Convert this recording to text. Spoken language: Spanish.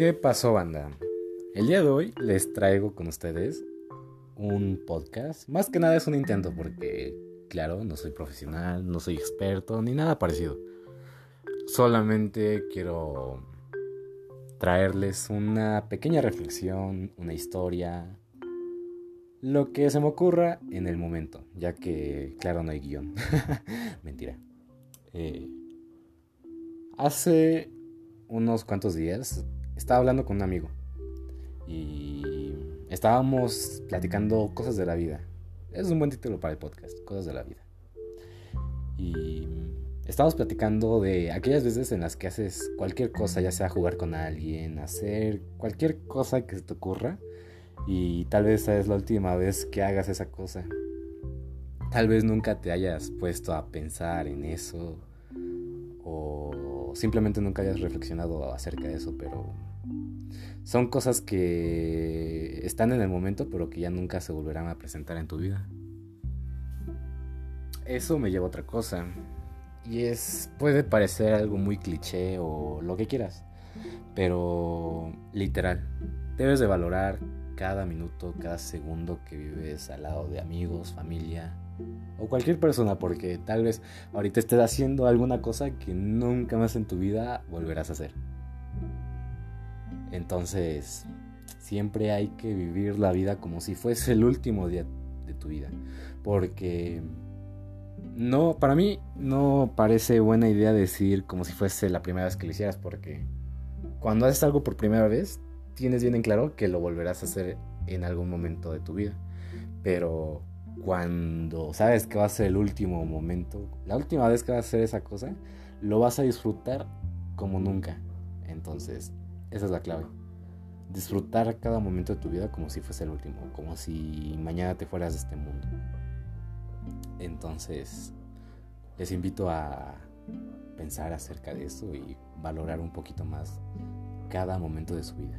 ¿Qué pasó, banda? El día de hoy les traigo con ustedes un podcast. Más que nada es un intento porque, claro, no soy profesional, no soy experto ni nada parecido. Solamente quiero traerles una pequeña reflexión, una historia, lo que se me ocurra en el momento, ya que, claro, no hay guion. Mentira. Eh, hace unos cuantos días estaba hablando con un amigo y estábamos platicando cosas de la vida. Es un buen título para el podcast, cosas de la vida. Y estábamos platicando de aquellas veces en las que haces cualquier cosa, ya sea jugar con alguien, hacer cualquier cosa que se te ocurra y tal vez es la última vez que hagas esa cosa. Tal vez nunca te hayas puesto a pensar en eso o simplemente nunca hayas reflexionado acerca de eso, pero son cosas que están en el momento pero que ya nunca se volverán a presentar en tu vida. Eso me lleva a otra cosa. Y es puede parecer algo muy cliché o lo que quieras, pero literal, debes de valorar cada minuto, cada segundo que vives al lado de amigos, familia o cualquier persona, porque tal vez ahorita estés haciendo alguna cosa que nunca más en tu vida volverás a hacer. Entonces, siempre hay que vivir la vida como si fuese el último día de tu vida, porque no, para mí no parece buena idea decir como si fuese la primera vez que lo hicieras, porque cuando haces algo por primera vez, tienes bien en claro que lo volverás a hacer en algún momento de tu vida. Pero cuando sabes que va a ser el último momento, la última vez que vas a hacer esa cosa, lo vas a disfrutar como nunca. Entonces, esa es la clave. Disfrutar cada momento de tu vida como si fuese el último, como si mañana te fueras de este mundo. Entonces, les invito a pensar acerca de eso y valorar un poquito más cada momento de su vida.